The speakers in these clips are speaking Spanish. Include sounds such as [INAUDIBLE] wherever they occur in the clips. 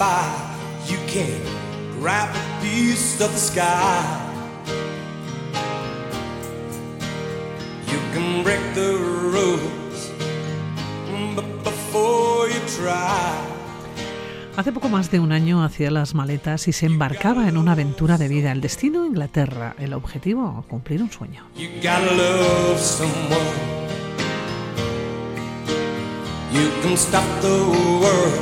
You can win the fight, you can grab a piece of the sky. You can break the rules, but before you try. Hace poco más de un año hacía las maletas y se embarcaba en una aventura de vida. El destino Inglaterra, el objetivo cumplir un sueño. You gotta love someone. You can stop the world,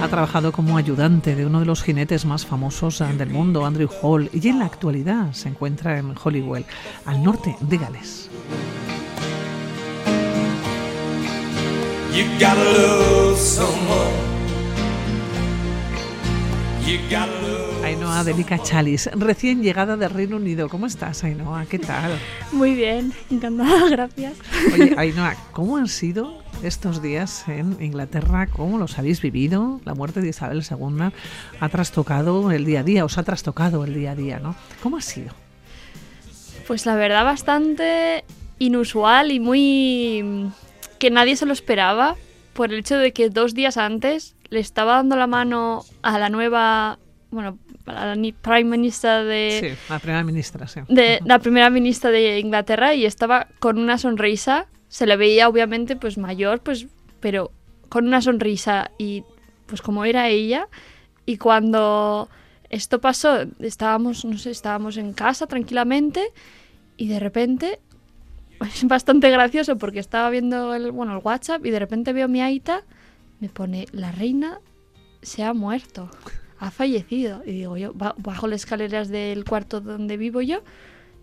Ha trabajado como ayudante de uno de los jinetes más famosos del mundo, Andrew Hall, y en la actualidad se encuentra en Holywell, al norte de Gales. Ainhoa Delica Chalis, recién llegada del Reino Unido. ¿Cómo estás, Ainhoa? ¿Qué tal? Muy bien, encantada, [LAUGHS] gracias. Oye, Ainhoa, ¿cómo han sido estos días en Inglaterra? ¿Cómo los habéis vivido? La muerte de Isabel II ha trastocado el día a día, os ha trastocado el día a día, ¿no? ¿Cómo ha sido? Pues la verdad bastante inusual y muy que nadie se lo esperaba por el hecho de que dos días antes le estaba dando la mano a la nueva, bueno, a la Prime Minister de, Sí, la primera ministra, sí. de la primera ministra de Inglaterra y estaba con una sonrisa. Se le veía obviamente pues mayor, pues, pero con una sonrisa y pues como era ella. Y cuando esto pasó, estábamos, no sé, estábamos en casa tranquilamente y de repente [LAUGHS] es bastante gracioso porque estaba viendo el, bueno, el WhatsApp y de repente veo a mi aita, me pone la reina se ha muerto, ha fallecido. Y digo yo, ba- bajo las escaleras del cuarto donde vivo yo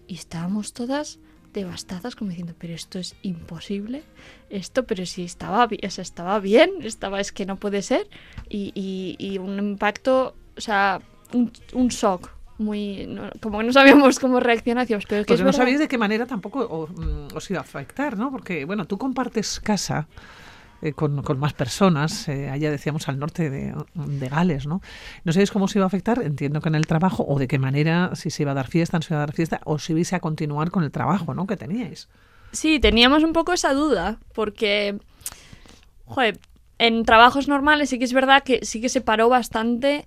y estábamos todas devastadas como diciendo, pero esto es imposible, esto, pero si estaba, o sea, estaba bien, estaba, es que no puede ser. Y, y- y un impacto, o sea, un, un shock. Muy, no- como que no sabíamos cómo reaccionar, pero es que Porque es no verdad". sabéis de qué manera tampoco o- mm, os iba a afectar, ¿no? Porque, bueno, tú compartes casa eh, con, más personas, eh, allá decíamos al norte de, Gales, ¿no? No sabéis cómo os iba a afectar, entiendo que en el trabajo, o de qué manera, si se iba a dar fiesta, no se iba a dar fiesta, o si ibais a continuar con el trabajo, ¿no? Que teníais. Sí, teníamos un poco esa duda, porque, joder, en trabajos normales sí que es verdad que sí que se paró bastante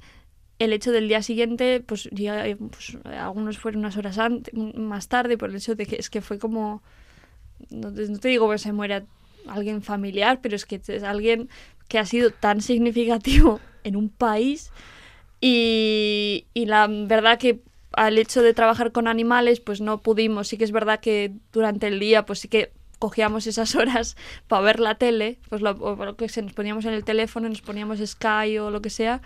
el hecho del día siguiente, pues, pues, algunos fueron unas horas antes, más tarde, por el hecho de que es que fue como, no te digo que se muera alguien familiar, pero es que es alguien que ha sido tan significativo [LAUGHS] en un país y, y la verdad que al hecho de trabajar con animales, pues no pudimos. Sí que es verdad que durante el día, pues sí que cogíamos esas [LAUGHS] horas para ver la tele, pues lo, o lo que se nos poníamos en el teléfono, nos poníamos Sky o lo que sea,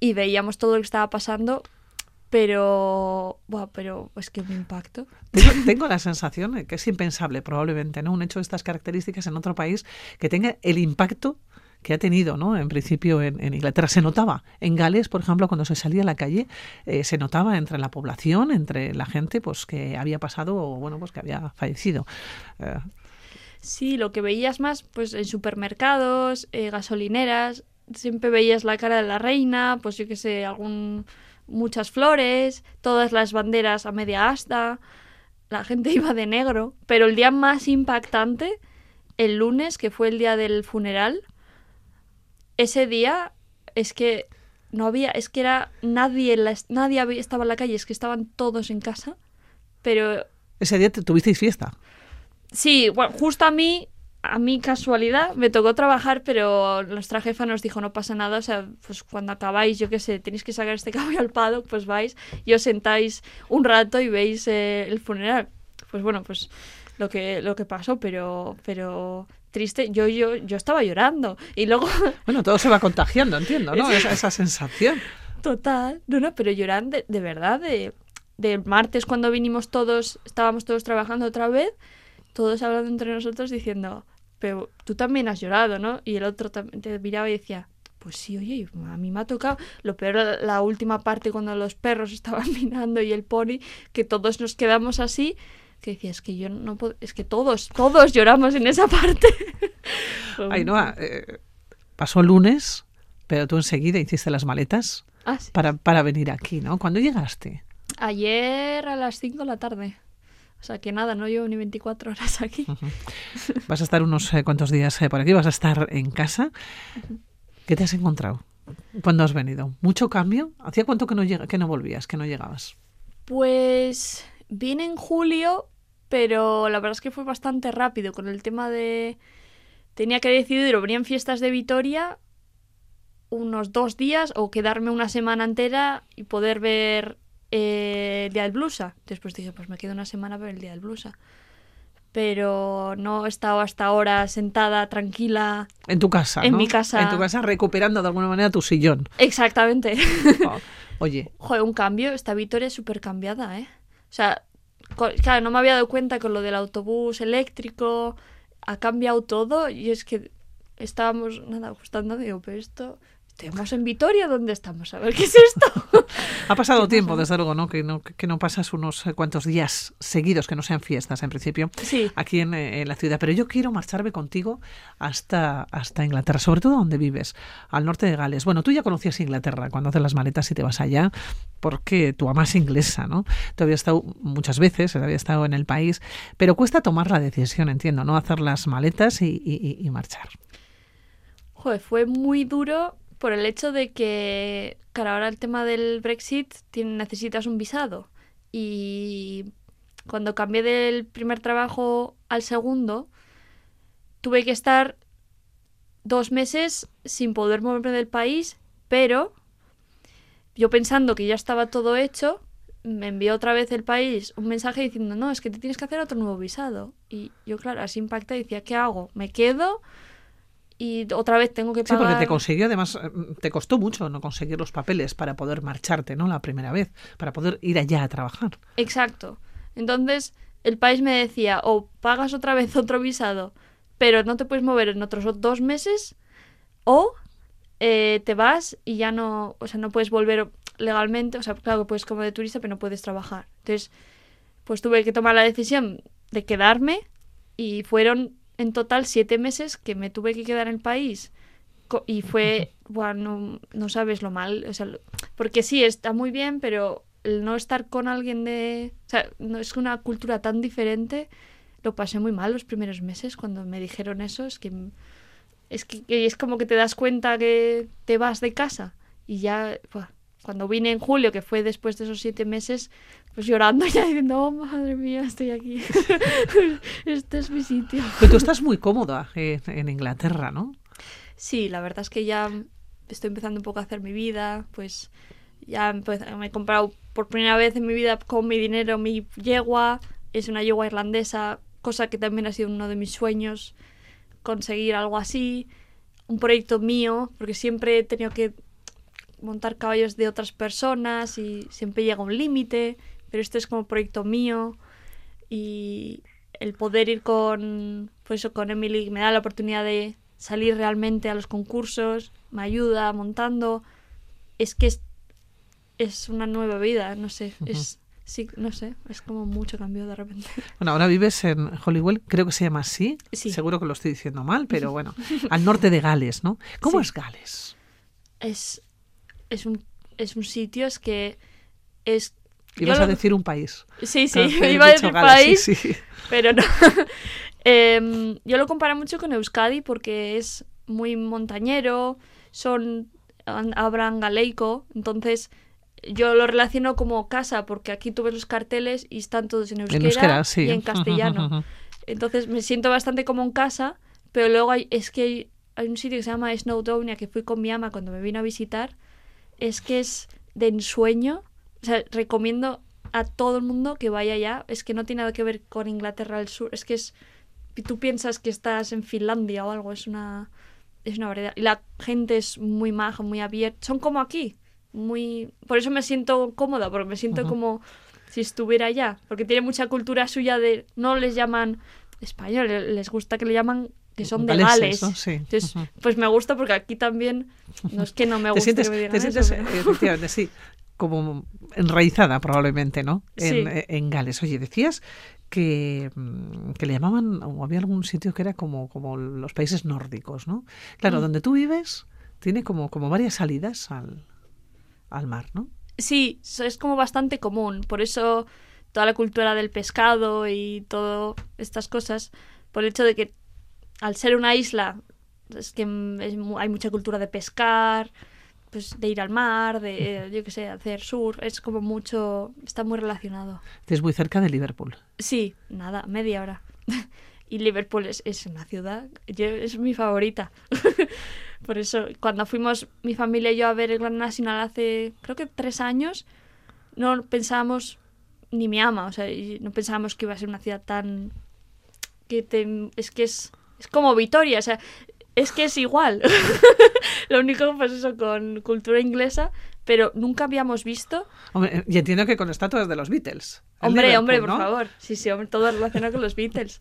y veíamos todo lo que estaba pasando, pero, buah, pero es que un impacto. Tengo, tengo la sensación que es impensable, probablemente, ¿no? Un hecho de estas características en otro país que tenga el impacto que ha tenido, ¿no? En principio en, en Inglaterra se notaba. En Gales, por ejemplo, cuando se salía a la calle, eh, se notaba entre la población, entre la gente, pues que había pasado o bueno, pues que había fallecido. Eh, Sí, lo que veías más, pues en supermercados, eh, gasolineras, siempre veías la cara de la reina, pues yo qué sé, algún muchas flores, todas las banderas a media asta, la gente [LAUGHS] iba de negro, pero el día más impactante, el lunes, que fue el día del funeral, ese día es que no había, es que era nadie, en la- nadie había- estaba en la calle, es que estaban todos en casa, pero ese día te- tuvisteis fiesta. Sí, bueno, justo a mí, a mí casualidad, me tocó trabajar, pero nuestra jefa nos dijo no pasa nada, o sea, pues cuando acabáis, yo qué sé, tenéis que sacar este [LAUGHS] caballo al paddock, pues vais y os sentáis un rato y veis eh, el funeral. Pues bueno, pues lo que, lo que pasó, pero, pero triste, yo, yo, yo estaba llorando. Y luego, [LAUGHS] Bueno, todo se va contagiando, entiendo, ¿no? Esa, esa sensación. total, no, no, pero llorando de, de verdad, de, de martes cuando vinimos todos, estábamos todos trabajando otra vez, todos hablando entre nosotros diciendo, pero tú también has llorado, ¿no? Y el otro también te miraba y decía, pues sí, oye, a mí me ha tocado. Lo peor la última parte cuando los perros [LAUGHS] estaban mirando y el pony, que todos nos quedamos así, que decía, es que yo no puedo, es que todos, todos lloramos en esa parte. [LAUGHS] Ainhoa, eh, pasó el lunes, pero tú enseguida hiciste las maletas Ah, sí. para, para venir aquí, ¿no? ¿Cuándo llegaste? Ayer a las 5 de la tarde. O sea que nada, no llevo ni 24 horas aquí. [LAUGHS] Vas a estar unos eh, cuantos días eh, por aquí, vas a estar en casa. ¿Qué te has encontrado cuando has venido? ¿Mucho cambio? ¿Hacía cuánto que no, que no volvías, que no llegabas? Pues vine en julio, pero la verdad es que fue bastante rápido con el tema de... Tenía que decidir o venir en fiestas de Vitoria unos dos días o quedarme una semana entera y poder ver eh, el Día del Blusa. Después dije, pues me quedo una semana a ver el Día del Blusa. Pero no he estado hasta ahora sentada, tranquila. En tu casa. En ¿no? mi casa. En tu casa recuperando de alguna manera tu sillón. Exactamente. Oh, [LAUGHS] Oye, Joder, un cambio. Esta Vitoria es súper cambiada, ¿eh? O sea, claro, no me había dado cuenta con lo del autobús eléctrico. Ha cambiado todo y es que estábamos, nada, ajustando. Digo, pero esto... Estamos en Vitoria, ¿dónde estamos? A ver, ¿qué es esto? [LAUGHS] ha pasado tiempo, desde luego, ¿no? Que, no? que no pasas unos eh, cuantos días seguidos, que no sean fiestas en principio, Sí. aquí en, eh, en la ciudad. Pero yo quiero marcharme contigo hasta, hasta Inglaterra, sobre todo donde vives, al norte de Gales. Bueno, tú ya conocías Inglaterra cuando haces las maletas y te vas allá, porque tu ama es inglesa, ¿no? Tú habías estado muchas veces, había estado en el país, pero cuesta tomar la decisión, entiendo, ¿no? Hacer las maletas y, y- y marchar. Joder, fue muy duro por el hecho de que, claro, ahora el tema del Brexit tiene- necesitas un visado. Y cuando cambié del primer trabajo al segundo, tuve que estar dos meses sin poder moverme del país, pero yo pensando que ya estaba todo hecho, me envió otra vez el país un mensaje diciendo, no, es que te tienes que hacer otro nuevo visado. Y yo, claro, así impacta y decía, ¿qué hago? ¿Me quedo? Y otra vez tengo que Sí, pagar... porque te consiguió, además, eh, te costó mucho no conseguir los papeles para poder marcharte, ¿no? La primera vez, para poder ir allá a trabajar. Exacto. Entonces, el país me decía, o pagas otra vez [LAUGHS] otro visado, pero no te puedes mover en otros dos meses, o eh, te vas y ya no, o sea, no puedes volver legalmente, o sea, claro que puedes como de turista, pero no puedes trabajar. Entonces, pues tuve que tomar la decisión de quedarme y fueron en total siete meses que me tuve que quedar en el país. Y fue, bueno, no, sabes lo mal, o sea, porque sí, está muy bien, pero el no estar con alguien de... O sea, no es una cultura tan diferente, lo pasé muy mal los primeros meses cuando me dijeron eso, es que... Es que, es como que te das cuenta que te vas de casa y ya, cuando vine en julio, que fue después de esos siete meses, pues llorando ya diciendo, oh, madre mía, estoy aquí. [LAUGHS] este es mi sitio. Pero tú estás muy cómoda eh, en Inglaterra, ¿no? Sí, la verdad es que ya estoy empezando un poco a hacer mi vida, pues ya me he comprado por primera vez en mi vida con mi dinero mi yegua, es una yegua irlandesa, cosa que también ha sido uno de mis sueños, conseguir algo así, un proyecto mío, porque siempre he tenido que montar caballos de otras personas y siempre llega un límite, pero este es como proyecto mío y el poder ir con pues con Emily me da la oportunidad de salir realmente a los concursos, me ayuda montando, es que es, es una nueva vida, no sé, es sí, no sé, es como mucho cambio de repente. [LAUGHS] Bueno, ahora vives en Holywell, creo que se llama así. Sí. Seguro que lo estoy diciendo mal, pero [LAUGHS] bueno, al norte de Gales, ¿no? ¿Cómo Sí. es Gales? Es es un es un sitio es que es Ibas lo- a decir un país. Sí, sí, [LAUGHS] iba a decir país, sí, sí. pero no. [LAUGHS] Em, yo lo comparo mucho con Euskadi porque es muy montañero, son hablan galeico, entonces yo lo relaciono como casa porque aquí tú ves los carteles y están todos en euskera, En euskera, sí. y en [LAUGHS] castellano. Entonces me siento bastante como en casa, pero luego hay, es que hay, hay un sitio que se llama Snowdonia que fui con mi ama cuando me vino a visitar. Es que es de ensueño. O sea, recomiendo a todo el mundo que vaya allá. Es que no tiene nada que ver con Inglaterra del Sur. Es que es. Tú piensas que estás en Finlandia o algo. Es una. Es una variedad. Y la gente es muy maja, muy abierta. Son como aquí. Muy. Por eso me siento cómoda, porque me siento como si estuviera allá. Porque tiene mucha cultura suya de. No les llaman español, les gusta que le llaman que son de Gales. ¿no? Sí. Entonces, pues me gusta porque aquí también. No es que no me Te guste sientes, que me digan te eso, sientes pero- eh, efectivamente, sí, como enraizada probablemente, ¿no? En, Sí. eh, en Gales. Oye, decías que, mm, que le llamaban, o había algún sitio que era como, como los países nórdicos, ¿no? Claro, Mm. donde tú vives tiene como, como varias salidas al, al mar, ¿no? Sí, es como bastante común. Por eso toda la cultura del pescado y todas estas cosas, por el hecho de que al ser una isla, es que es mu- hay mucha cultura de pescar, pues de ir al mar, de, yo qué sé, hacer surf, es como mucho, está muy relacionado. Es muy cerca de Liverpool. Sí, nada, media hora. [LAUGHS] y Liverpool es, es una ciudad, yo- es mi favorita. [LAUGHS] Por eso, cuando fuimos mi familia y yo a ver el Gran Nacional hace, creo que tres años, no pensábamos, ni mi ama, o sea, no pensábamos que iba a ser una ciudad tan... que te, es que es, es como Vitoria, o sea, es que es igual. [LAUGHS] Lo único, pues eso, con cultura inglesa, pero nunca habíamos visto Hombre, y entiendo que con estatuas de los Beatles. Hombre, hombre, por ¿no? favor. Sí, sí, hombre, todo relacionado con los Beatles.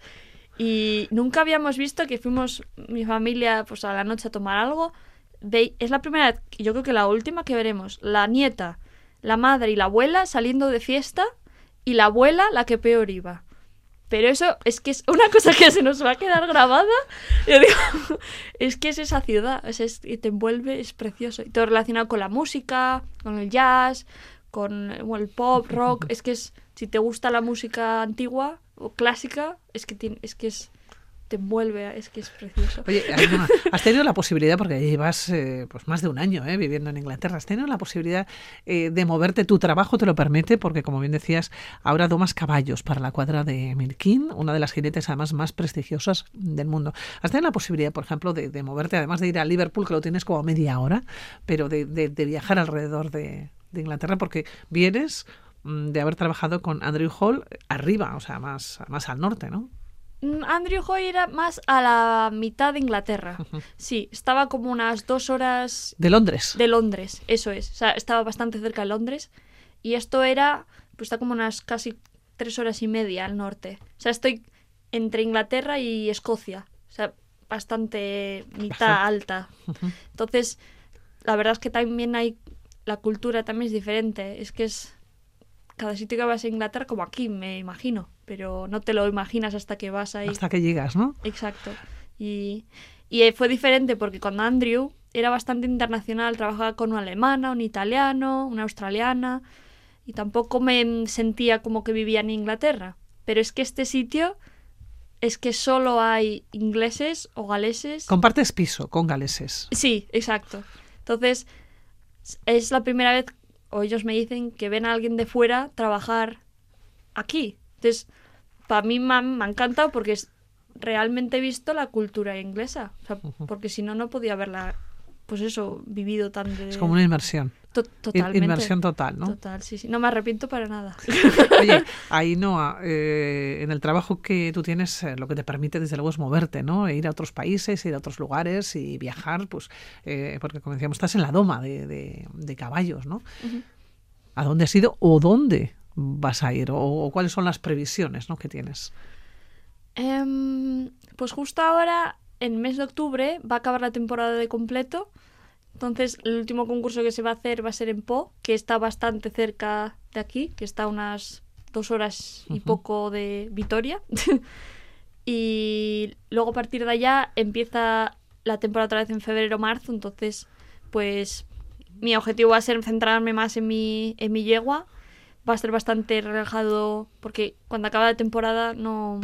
Y nunca habíamos visto que fuimos mi familia pues a la noche a tomar algo. Ve- es la primera vez, yo creo que la última que veremos, la nieta, la madre y la abuela saliendo de fiesta y la abuela la que peor iba. Pero eso es que es una cosa que se nos va a quedar grabada. Yo digo, [LAUGHS] es que es esa ciudad, es, es- te envuelve, es precioso. Y todo relacionado con la música, con el jazz, con el pop, rock. Es que es, si te gusta la música antigua o clásica, es que, tiene, es que es, te envuelve, es que es precioso. Oye, has tenido la posibilidad, porque llevas eh, pues más de un año eh, viviendo en Inglaterra, has tenido la posibilidad eh, de moverte, tu trabajo te lo permite, porque como bien decías, ahora domas caballos para la cuadra de Milkin, una de las jinetes además más prestigiosas del mundo. Has tenido la posibilidad, por ejemplo, de, de moverte, además de ir a Liverpool, que lo tienes como a media hora, pero de, de- de viajar alrededor de, de Inglaterra, porque vienes mm, de haber trabajado con Andrew Hall arriba, o sea, más, más al norte, ¿no? Mm, Andrew Hoy era más a la mitad de Inglaterra. Sí, estaba como unas dos horas De Londres. de Londres, eso es. O sea, estaba bastante cerca de Londres. Y esto era, pues está como unas casi tres horas y media al norte. O sea, estoy entre Inglaterra y Escocia. O sea, bastante mitad alta. Entonces, la verdad es que también hay, la cultura también es diferente. Es que es cada sitio que vas a Inglaterra como aquí, me imagino. Pero no te lo imaginas hasta que vas ahí. Hasta que llegas, ¿no? Exacto. Y, y eh, fue diferente porque cuando Andrew era bastante internacional, trabajaba con una alemana, un italiano, una australiana, y tampoco me sentía como que vivía en Inglaterra. Pero es que este sitio es que solo hay ingleses o galeses. Compartes piso con galeses. Sí, exacto. Entonces, es la primera vez, o ellos me dicen, que ven a alguien de fuera trabajar aquí. Entonces, para mí me ha, me ha encantado porque es, realmente he visto la cultura inglesa. O sea, porque si no, no podía haberla, pues eso, vivido tan de... Es como una inmersión. Totalmente. Inmersión total, ¿no? Total, sí, sí. No me arrepiento para nada. [LAUGHS] Oye, [LAUGHS] Ainhoa, eh, en el trabajo que tú tienes, eh, lo que te permite desde luego es moverte, ¿no? E ir a otros países, ir a otros lugares y viajar, pues, eh, porque como decíamos, estás en la doma de, de- de caballos, ¿no? ¿A dónde has ido o dónde vas a ir? O, o cuáles son las previsiones ¿no? que tienes? Em, pues justo ahora, en mes de octubre, va a acabar la temporada de completo. Entonces, el último concurso que se va a hacer va a ser en Po, que está bastante cerca de aquí, que está a unas dos horas y poco de Vitoria. [LAUGHS] y luego a partir de allá empieza la temporada otra vez en febrero-marzo. Entonces, pues mi objetivo va a ser centrarme más en mi, en mi yegua. Va a ser bastante relajado porque cuando acaba la temporada no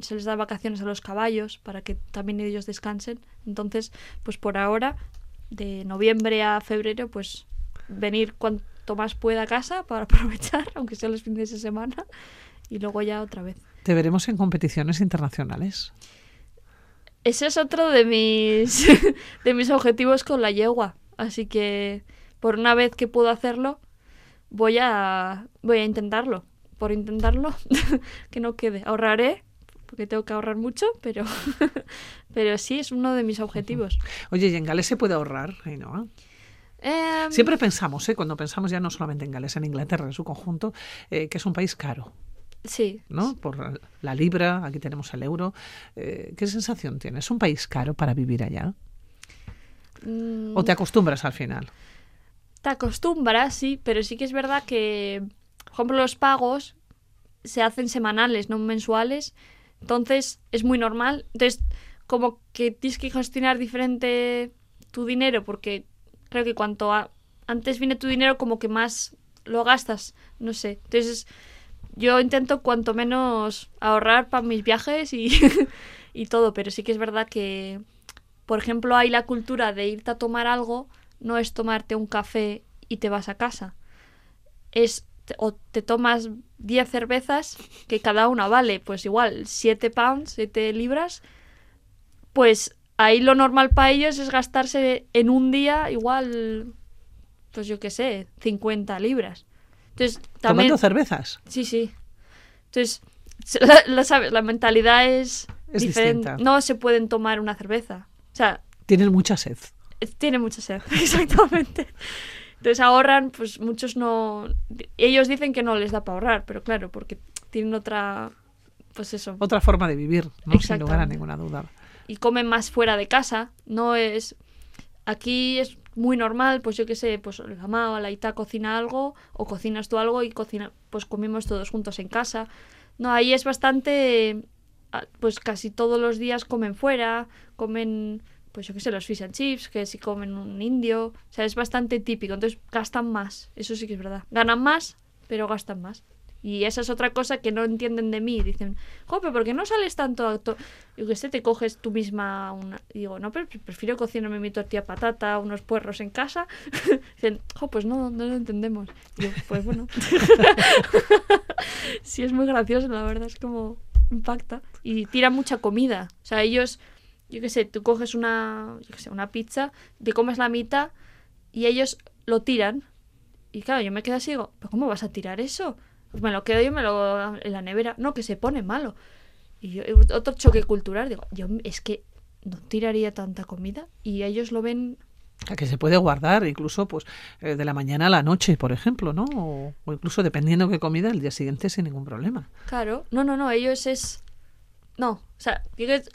se les da vacaciones a los caballos para que también ellos descansen. Entonces, pues por ahora, de noviembre a febrero, pues venir cuanto más pueda a casa para [LAUGHS] aprovechar, aunque sea los fines de semana, y luego ya otra vez. ¿Te veremos en competiciones internacionales? Ese es otro de mis, [LAUGHS] de mis objetivos con la yegua. Así que por una vez que puedo hacerlo, voy a, voy a intentarlo. Por intentarlo, [LAUGHS] que no quede. Ahorraré, porque tengo que ahorrar mucho, pero, pero sí es uno de mis objetivos. Oye, ¿y en Gales se puede ahorrar, Ainhoa? Em, Siempre pensamos, ¿eh? cuando pensamos ya no solamente en Gales, en Inglaterra en su conjunto, eh, que es un país caro. Sí, ¿no? Por la libra, aquí tenemos el euro. Eh, ¿Qué sensación tienes? ¿Es un país caro para vivir allá? Mm, ¿O te acostumbras al final? te acostumbras, sí, pero sí que es verdad que, por ejemplo, los pagos se hacen semanales, no mensuales. Entonces es muy normal. Entonces, como que tienes que gestionar diferente tu dinero, porque creo que cuanto a- antes viene tu dinero, como que más lo gastas. No sé. Entonces, yo intento cuanto menos ahorrar para mis viajes y, [LAUGHS] y todo, pero sí que es verdad que, por ejemplo, hay la cultura de irte a tomar algo, no es tomarte un café y te vas a casa. Es o te tomas 10 cervezas, que cada una vale, pues igual, 7 pounds, 7 libras, pues ahí lo normal para ellos es gastarse en un día igual, pues yo qué sé, 50 libras. Entonces, también... Tomando cervezas. Sí, sí. Entonces, la, la- ¿sabes? la mentalidad es, Es diferente. distinta. No se pueden tomar una cerveza. O sea, Tienen mucha sed. eh, tiene mucha sed, [LAUGHS] exactamente. Entonces ahorran, pues muchos no... Ellos dicen que no les da para ahorrar, pero claro, porque tienen otra... Pues eso. Otra forma de vivir, ¿no? sin lugar a ninguna duda. Y comen más fuera de casa. No es. Aquí es muy normal, pues yo qué sé, pues la mamá o la Ita cocina algo, o cocinas tú algo y cocina, pues comemos todos juntos en casa. No, ahí es bastante. ah, Pues casi todos los días comen fuera, comen, pues yo qué sé, los fish and chips, que si comen un indio. O sea, es bastante típico. Entonces gastan más, eso sí que es verdad. Ganan más, pero gastan más. Y esa es otra cosa que no entienden de mí. Dicen, jope, ¿por qué no sales tanto? a to-?" Yo que sé, te coges tú misma una... y digo, no, pero prefiero cocinarme mi tortilla patata, unos puerros en casa. [LAUGHS] Dicen, jo, pues no, no lo entendemos. Y yo, pues bueno. [LAUGHS] sí, es muy gracioso, la verdad, es como impacta. Y tira mucha comida. O sea, ellos, yo qué sé, tú coges una, yo qué sé, una pizza, te comes la mitad y ellos lo tiran. Y claro, yo me quedo así digo, ¿pero cómo vas a tirar eso? Me lo quedo yo me lo en la nevera. No, que se pone malo. Y yo, otro choque cultural, digo, yo es que no tiraría tanta comida y ellos lo ven A que se puede guardar incluso pues eh, de la mañana a la noche, por ejemplo, ¿no? O, o incluso dependiendo qué comida, el día siguiente sin ningún problema. Claro, no, no, no, ellos es... No, o sea,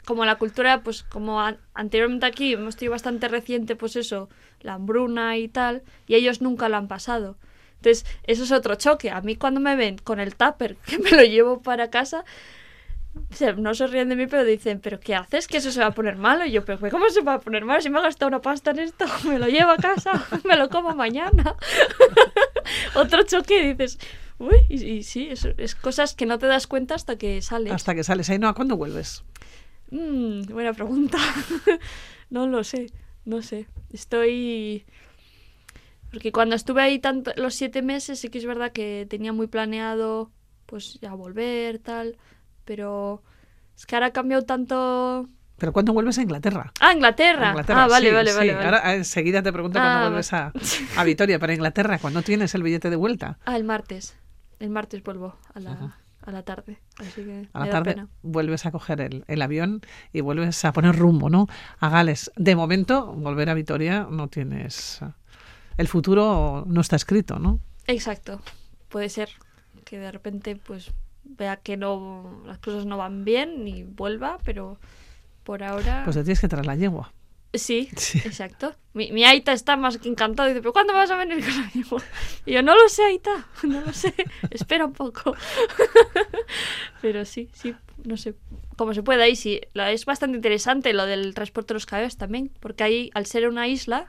como la cultura, pues como an- anteriormente aquí hemos tenido bastante reciente, pues eso, la hambruna y tal, y ellos nunca lo han pasado. Entonces, eso es otro choque. A mí cuando me ven con el tupper, [LAUGHS] que me lo llevo para casa, no se ríen de mí, pero dicen, ¿pero qué haces? Que eso se va a poner malo. Y yo, ¿pero cómo se va a poner malo? Si me he gastado una pasta en esto, [LAUGHS] me lo llevo a casa, [LAUGHS] me lo como mañana. Otro choque dices, uy, y, y sí, es, es cosas que no te das cuenta hasta que sales. Hasta que sales ahí, no, ¿a cuándo vuelves? Mm, buena pregunta. no lo sé, no sé. Estoy... Porque cuando estuve ahí tanto, los siete meses, sí que es verdad que tenía muy planeado, pues ya volver, tal. Pero es que ahora ha cambiado tanto. ¿Pero cuándo vuelves a Inglaterra? Ah, Inglaterra. A Inglaterra, ah, vale, sí, vale, sí. vale, vale. Ahora enseguida te pregunto Ah, cuándo vuelves a, [LAUGHS] a Vitoria, para Inglaterra, ¿cuándo tienes el billete de vuelta? Ah, el martes. El martes vuelvo a la, Ajá. a la tarde. Así que A la tarde pena. vuelves a coger el, el avión y vuelves a poner rumbo, ¿no? A Gales. De momento, volver a Vitoria no tienes... El futuro no está escrito, ¿no? Exacto. Puede ser que de repente pues vea que no las cosas no van bien y vuelva, pero por ahora Pues te tienes que traer la yegua. sí, Sí. exacto. Mi, mi Aita está más que encantada dice, "¿Pero cuándo vas a venir con la yegua?". Y yo no lo sé, Aita, no lo sé. [LAUGHS] Espera un poco. [LAUGHS] pero sí, sí, no sé cómo se puede ahí sí. Es bastante interesante lo del transporte de los caballos también, porque ahí al ser una isla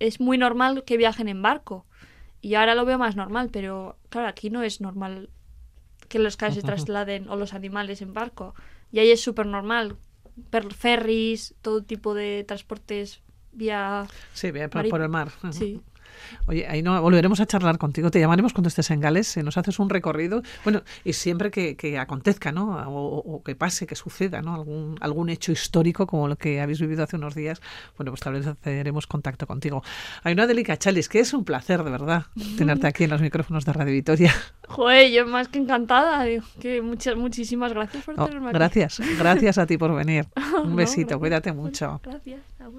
es muy normal que viajen en barco. Y ahora lo veo más normal, pero claro, aquí no es normal que los caballos se [LAUGHS] trasladen o los animales en barco. Y ahí es súper normal. Ferries, todo tipo de transportes vía... Sí, ve por, por el mar. Sí. [LAUGHS] Oye, ahí no volveremos a charlar contigo. Te llamaremos cuando estés en Gales, eh, nos haces un recorrido. Bueno, y siempre que, que acontezca, ¿no? O, o que pase, que suceda, ¿no? Algún, algún hecho histórico como lo que habéis vivido hace unos días, bueno, pues tal vez haremos contacto contigo. Hay una delica Chalis, que es un placer, de verdad, tenerte aquí en los micrófonos de Radio Vitoria. Joder, yo más que encantada. digo, que muchas, muchísimas gracias por tenerme gracias, gracias a ti por venir. [LAUGHS] Un No, besito, cuídate mucho. Gracias.